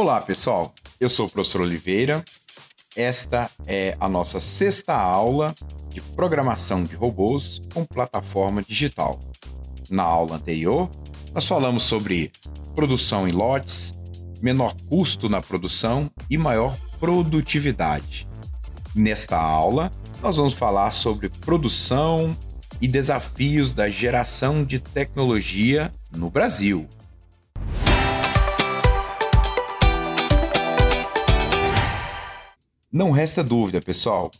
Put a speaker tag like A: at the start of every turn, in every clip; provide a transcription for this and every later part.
A: Olá, pessoal. Eu sou o professor Oliveira. Esta é a nossa sexta aula de programação de robôs com plataforma digital. Na aula anterior, nós falamos sobre produção em lotes, menor custo na produção e maior produtividade. Nesta aula, nós vamos falar sobre produção e desafios da geração de tecnologia no Brasil. Não resta dúvida, pessoal,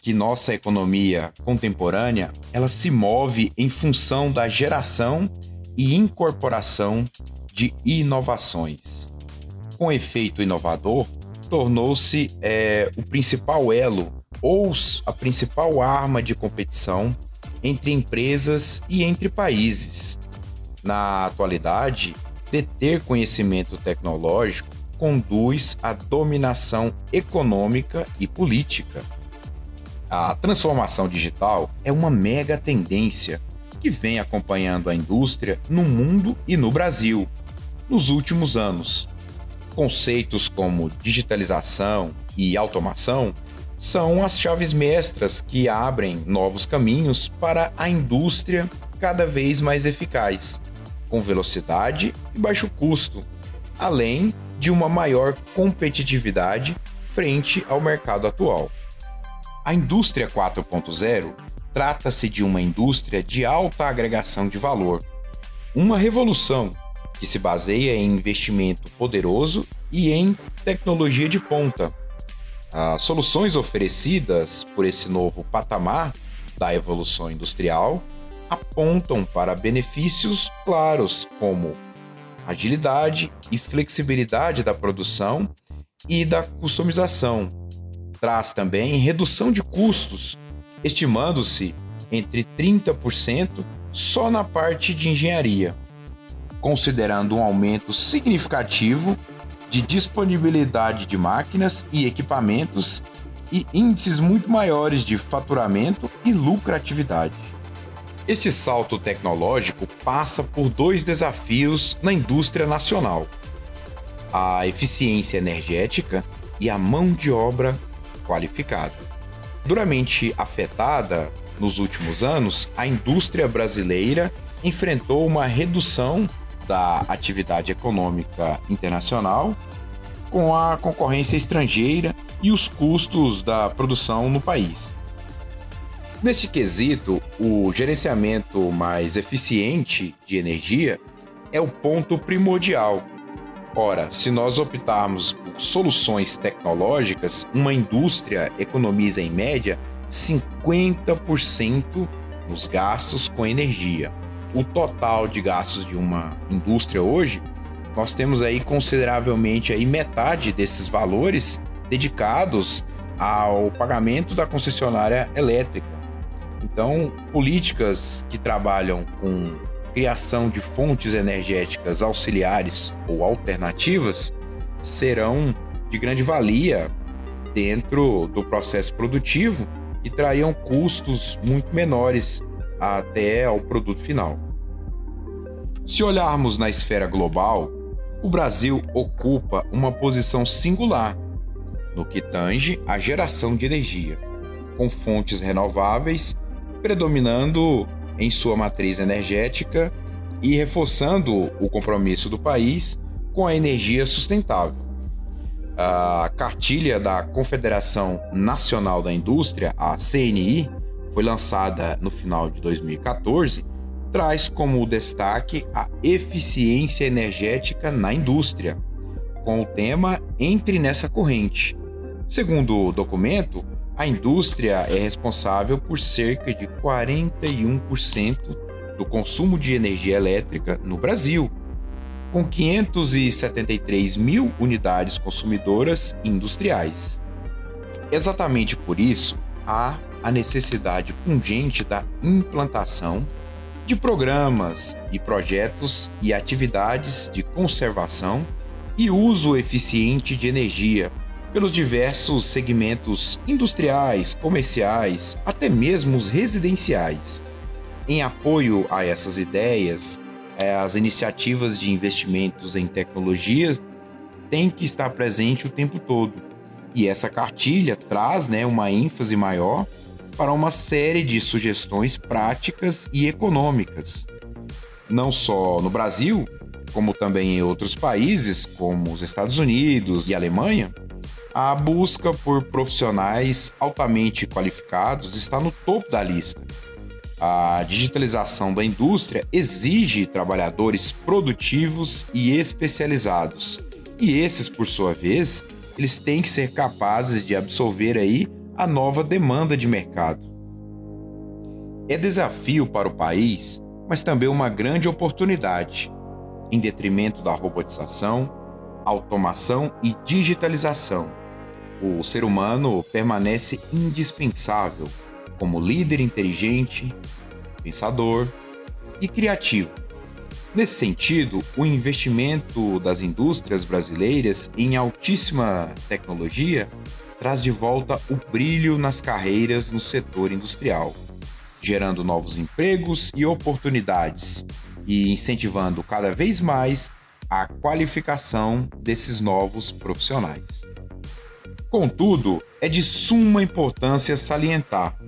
A: que nossa economia contemporânea ela se move em função da geração e incorporação de inovações. Com efeito inovador, tornou-se é, o principal elo ou a principal arma de competição entre empresas e entre países. Na atualidade, deter conhecimento tecnológico conduz à dominação econômica e política. A transformação digital é uma mega tendência que vem acompanhando a indústria no mundo e no Brasil nos últimos anos. Conceitos como digitalização e automação são as chaves mestras que abrem novos caminhos para a indústria cada vez mais eficaz, com velocidade e baixo custo, além de uma maior competitividade frente ao mercado atual. A indústria 4.0 trata-se de uma indústria de alta agregação de valor, uma revolução que se baseia em investimento poderoso e em tecnologia de ponta. As soluções oferecidas por esse novo patamar da evolução industrial apontam para benefícios claros como agilidade e flexibilidade da produção e da customização. Traz também redução de custos, estimando-se entre 30% só na parte de engenharia, considerando um aumento significativo de disponibilidade de máquinas e equipamentos e índices muito maiores de faturamento e lucratividade. Este salto tecnológico passa por dois desafios na indústria nacional: a eficiência energética e a mão de obra qualificada. Duramente afetada nos últimos anos, a indústria brasileira enfrentou uma redução da atividade econômica internacional com a concorrência estrangeira e os custos da produção no país. Neste quesito, o gerenciamento mais eficiente de energia é o ponto primordial. Ora, se nós optarmos por soluções tecnológicas, uma indústria economiza em média 50% nos gastos com energia. O total de gastos de uma indústria hoje, nós temos aí consideravelmente aí metade desses valores dedicados ao pagamento da concessionária elétrica. Então, políticas que trabalham com criação de fontes energéticas auxiliares ou alternativas serão de grande valia dentro do processo produtivo e trariam custos muito menores até ao produto final. Se olharmos na esfera global, o Brasil ocupa uma posição singular no que tange à geração de energia, com fontes renováveis predominando em sua matriz energética e reforçando o compromisso do país com a energia sustentável. A cartilha da Confederação Nacional da Indústria, a CNI, foi lançada no final de 2014, traz como destaque a eficiência energética na indústria, com o tema Entre nessa corrente. Segundo o documento, a indústria é responsável por cerca de 41% do consumo de energia elétrica no Brasil, com 573 mil unidades consumidoras industriais. Exatamente por isso, há a necessidade pungente da implantação de programas e projetos e atividades de conservação e uso eficiente de energia pelos diversos segmentos industriais, comerciais, até mesmo os residenciais. Em apoio a essas ideias, é, as iniciativas de investimentos em tecnologia tem que estar presente o tempo todo. E essa cartilha traz né, uma ênfase maior para uma série de sugestões práticas e econômicas. Não só no Brasil, como também em outros países, como os Estados Unidos e Alemanha, a busca por profissionais altamente qualificados está no topo da lista. A digitalização da indústria exige trabalhadores produtivos e especializados. E esses, por sua vez, eles têm que ser capazes de absorver aí a nova demanda de mercado. É desafio para o país, mas também uma grande oportunidade, em detrimento da robotização, automação e digitalização. O ser humano permanece indispensável como líder inteligente, pensador e criativo. Nesse sentido, o investimento das indústrias brasileiras em altíssima tecnologia traz de volta o brilho nas carreiras no setor industrial, gerando novos empregos e oportunidades e incentivando cada vez mais a qualificação desses novos profissionais. Contudo, é de suma importância salientar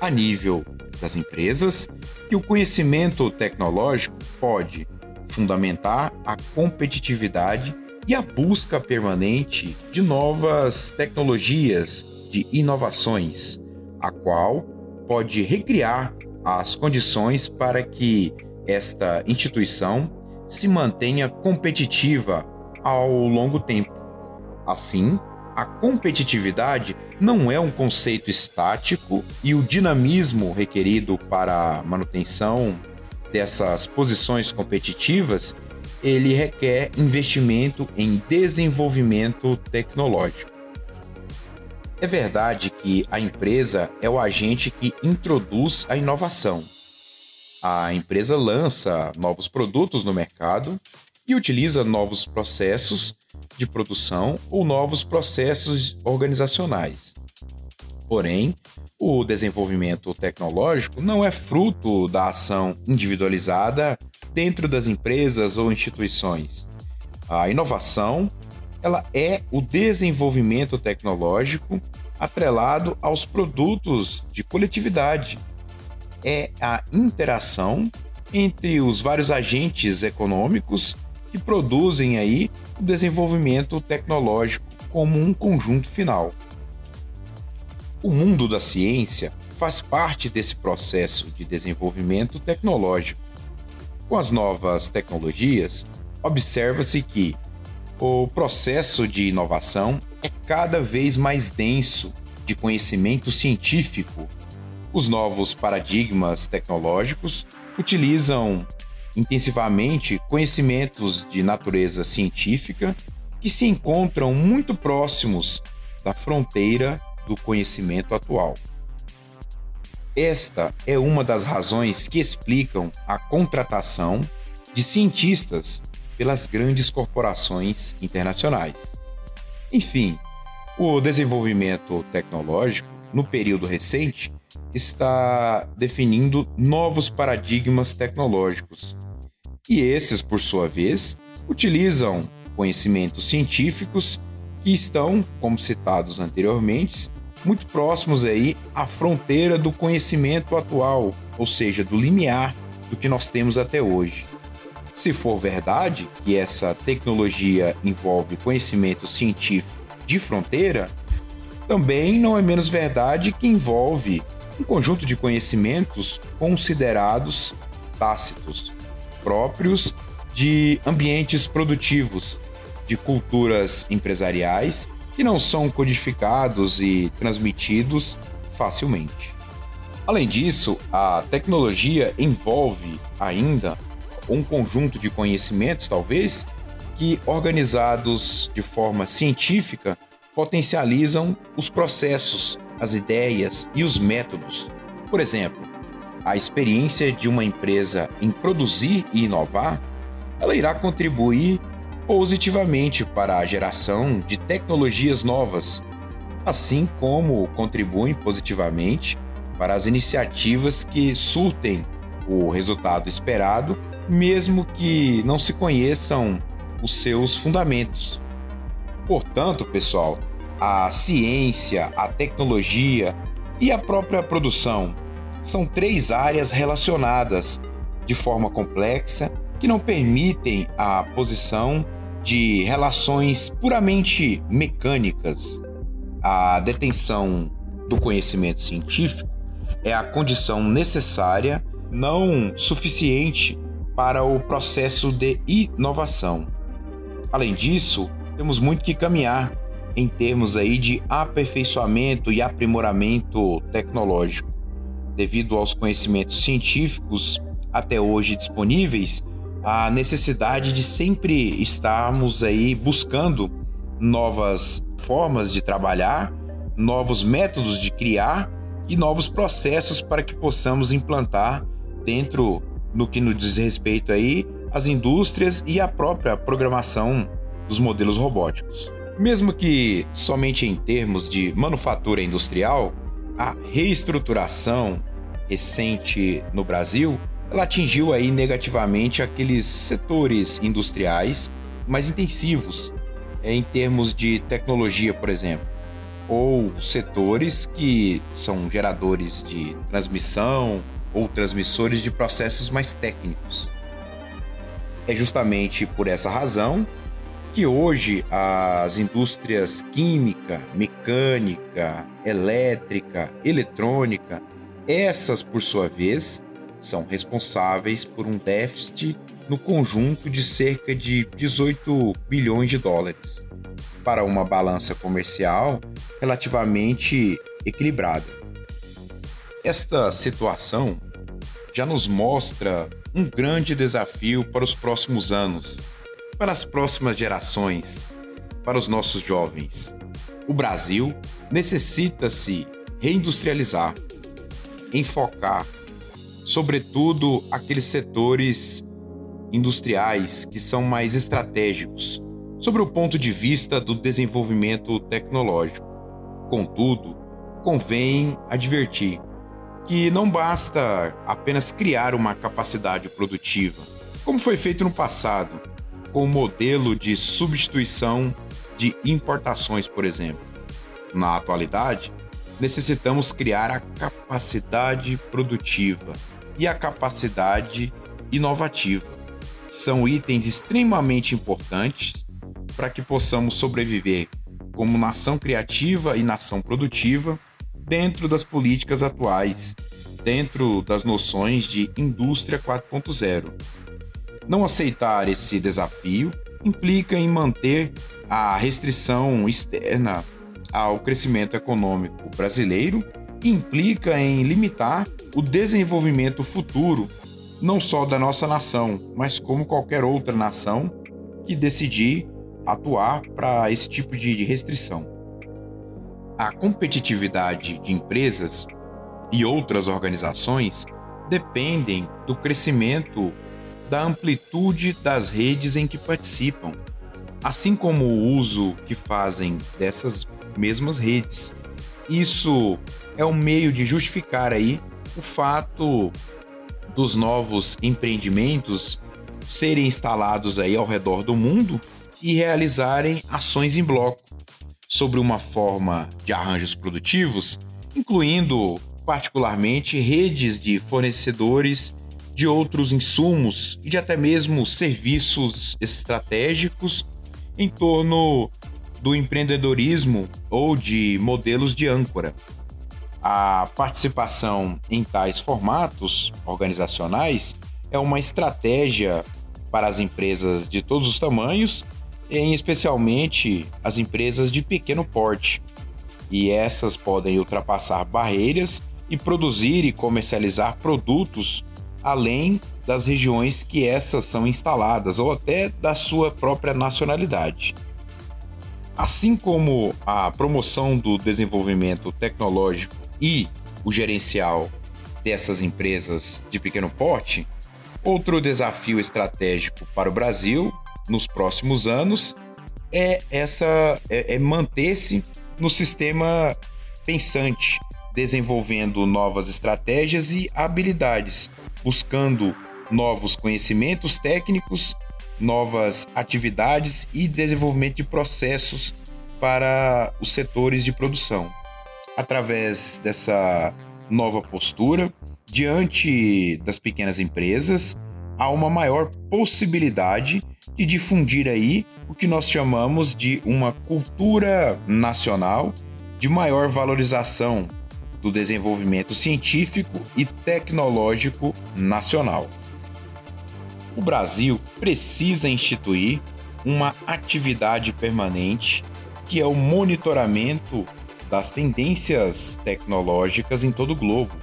A: a nível das empresas que o conhecimento tecnológico pode fundamentar a competitividade e a busca permanente de novas tecnologias, de inovações, a qual pode recriar as condições para que esta instituição se mantenha competitiva ao longo tempo. Assim, a competitividade não é um conceito estático e o dinamismo requerido para a manutenção dessas posições competitivas, ele requer investimento em desenvolvimento tecnológico. É verdade que a empresa é o agente que introduz a inovação. A empresa lança novos produtos no mercado e utiliza novos processos de produção ou novos processos organizacionais. Porém, o desenvolvimento tecnológico não é fruto da ação individualizada dentro das empresas ou instituições. A inovação, ela é o desenvolvimento tecnológico atrelado aos produtos de coletividade. É a interação entre os vários agentes econômicos que produzem aí o desenvolvimento tecnológico como um conjunto final. O mundo da ciência faz parte desse processo de desenvolvimento tecnológico. Com as novas tecnologias, observa-se que o processo de inovação é cada vez mais denso de conhecimento científico. Os novos paradigmas tecnológicos utilizam intensivamente conhecimentos de natureza científica que se encontram muito próximos da fronteira do conhecimento atual. Esta é uma das razões que explicam a contratação de cientistas pelas grandes corporações internacionais. Enfim, o desenvolvimento tecnológico, no período recente, está definindo novos paradigmas tecnológicos e esses, por sua vez, utilizam conhecimentos científicos que estão, como citados anteriormente, muito próximos aí à fronteira do conhecimento atual, ou seja, do limiar do que nós temos até hoje. Se for verdade que essa tecnologia envolve conhecimento científico de fronteira, também não é menos verdade que envolve um conjunto de conhecimentos considerados tácitos, próprios de ambientes produtivos, de culturas empresariais que não são codificados e transmitidos facilmente. Além disso, a tecnologia envolve ainda um conjunto de conhecimentos, talvez, que organizados de forma científica potencializam os processos, as ideias e os métodos. Por exemplo, a experiência de uma empresa em produzir e inovar, ela irá contribuir positivamente para a geração de tecnologias novas, assim como contribuem positivamente para as iniciativas que surtem o resultado esperado, mesmo que não se conheçam os seus fundamentos. Portanto, pessoal, a ciência, a tecnologia e a própria produção são três áreas relacionadas de forma complexa que não permitem a posição de relações puramente mecânicas. A detenção do conhecimento científico é a condição necessária, não suficiente, para o processo de inovação. Além disso, temos muito que caminhar em termos aí de aperfeiçoamento e aprimoramento tecnológico. Devido aos conhecimentos científicos até hoje disponíveis, a necessidade de sempre estarmos aí buscando novas formas de trabalhar, novos métodos de criar e novos processos para que possamos implantar dentro no que nos diz respeito aí às indústrias e à própria programação dos modelos robóticos. Mesmo que somente em termos de manufatura industrial, a reestruturação recente no Brasil, ela atingiu aí negativamente aqueles setores industriais mais intensivos em termos de tecnologia, por exemplo, ou setores que são geradores de transmissão ou transmissores de processos mais técnicos. É justamente por essa razão que hoje as indústrias química, mecânica, elétrica, eletrônica, essas por sua vez são responsáveis por um déficit no conjunto de cerca de 18 bilhões de dólares, para uma balança comercial relativamente equilibrada. Esta situação já nos mostra um grande desafio para os próximos anos para as próximas gerações, para os nossos jovens. O Brasil necessita se reindustrializar, enfocar, sobretudo, aqueles setores industriais que são mais estratégicos, sobre o ponto de vista do desenvolvimento tecnológico. Contudo, convém advertir que não basta apenas criar uma capacidade produtiva, como foi feito no passado com o modelo de substituição de importações, por exemplo. Na atualidade, necessitamos criar a capacidade produtiva e a capacidade inovativa. São itens extremamente importantes para que possamos sobreviver como nação criativa e nação produtiva dentro das políticas atuais, dentro das noções de indústria 4.0 não aceitar esse desafio implica em manter a restrição externa ao crescimento econômico brasileiro e implica em limitar o desenvolvimento futuro não só da nossa nação, mas como qualquer outra nação que decidir atuar para esse tipo de restrição. A competitividade de empresas e outras organizações dependem do crescimento da amplitude das redes em que participam, assim como o uso que fazem dessas mesmas redes. Isso é um meio de justificar aí o fato dos novos empreendimentos serem instalados aí ao redor do mundo e realizarem ações em bloco sobre uma forma de arranjos produtivos, incluindo particularmente redes de fornecedores de outros insumos e de até mesmo serviços estratégicos em torno do empreendedorismo ou de modelos de âncora. A participação em tais formatos organizacionais é uma estratégia para as empresas de todos os tamanhos, em especialmente as empresas de pequeno porte. E essas podem ultrapassar barreiras e produzir e comercializar produtos além das regiões que essas são instaladas ou até da sua própria nacionalidade. Assim como a promoção do desenvolvimento tecnológico e o gerencial dessas empresas de pequeno porte, outro desafio estratégico para o Brasil nos próximos anos é essa é, é manter-se no sistema pensante, desenvolvendo novas estratégias e habilidades buscando novos conhecimentos técnicos novas atividades e desenvolvimento de processos para os setores de produção. Através dessa nova postura, diante das pequenas empresas, há uma maior possibilidade de difundir aí o que nós chamamos de uma cultura nacional de maior valorização do desenvolvimento científico e tecnológico nacional. O Brasil precisa instituir uma atividade permanente que é o monitoramento das tendências tecnológicas em todo o globo,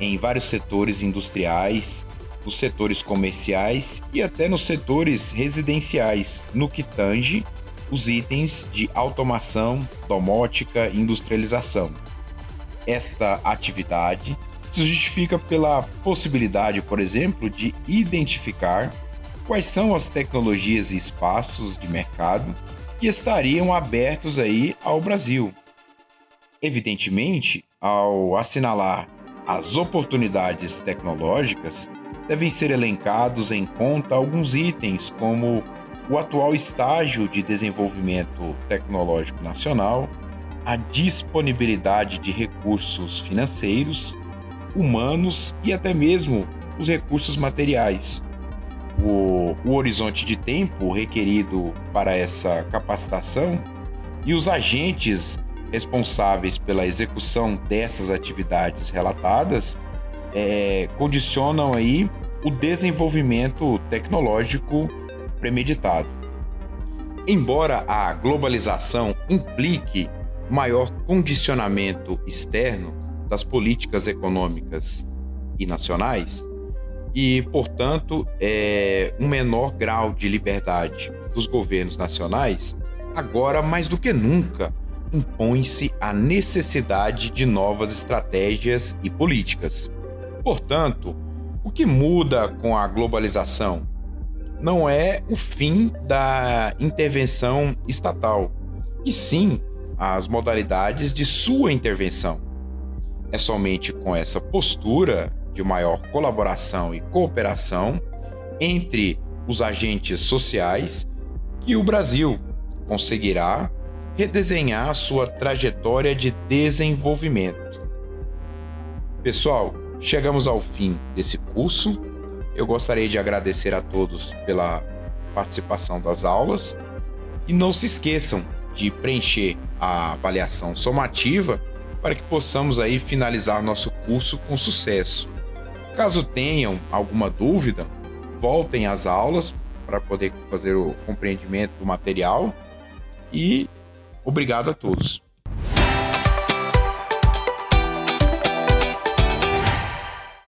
A: em vários setores industriais, nos setores comerciais e até nos setores residenciais, no que tange os itens de automação, domótica e industrialização. Esta atividade se justifica pela possibilidade, por exemplo, de identificar quais são as tecnologias e espaços de mercado que estariam abertos aí ao Brasil. Evidentemente, ao assinalar as oportunidades tecnológicas, devem ser elencados em conta alguns itens, como o atual estágio de desenvolvimento tecnológico nacional, a disponibilidade de recursos financeiros, humanos e até mesmo os recursos materiais. O, o, horizonte de tempo requerido para essa capacitação e os agentes responsáveis pela execução dessas atividades relatadas é, condicionam aí o desenvolvimento tecnológico premeditado. Embora a globalização implique maior condicionamento externo das políticas econômicas e nacionais, e, portanto, é, um menor grau de liberdade dos governos nacionais, agora mais do que nunca impõe-se a necessidade de novas estratégias e políticas. Portanto, o que muda com a globalização não é o fim da intervenção estatal, e sim as modalidades de sua intervenção. É somente com essa postura de maior colaboração e cooperação entre os agentes sociais que o Brasil conseguirá redesenhar sua trajetória de desenvolvimento. Pessoal, chegamos ao fim desse curso. Eu gostaria de agradecer a todos pela participação das aulas e não se esqueçam de preencher a avaliação somativa para que possamos aí finalizar nosso curso com sucesso. Caso tenham alguma dúvida, voltem às aulas para poder fazer o compreendimento do material e obrigado a todos.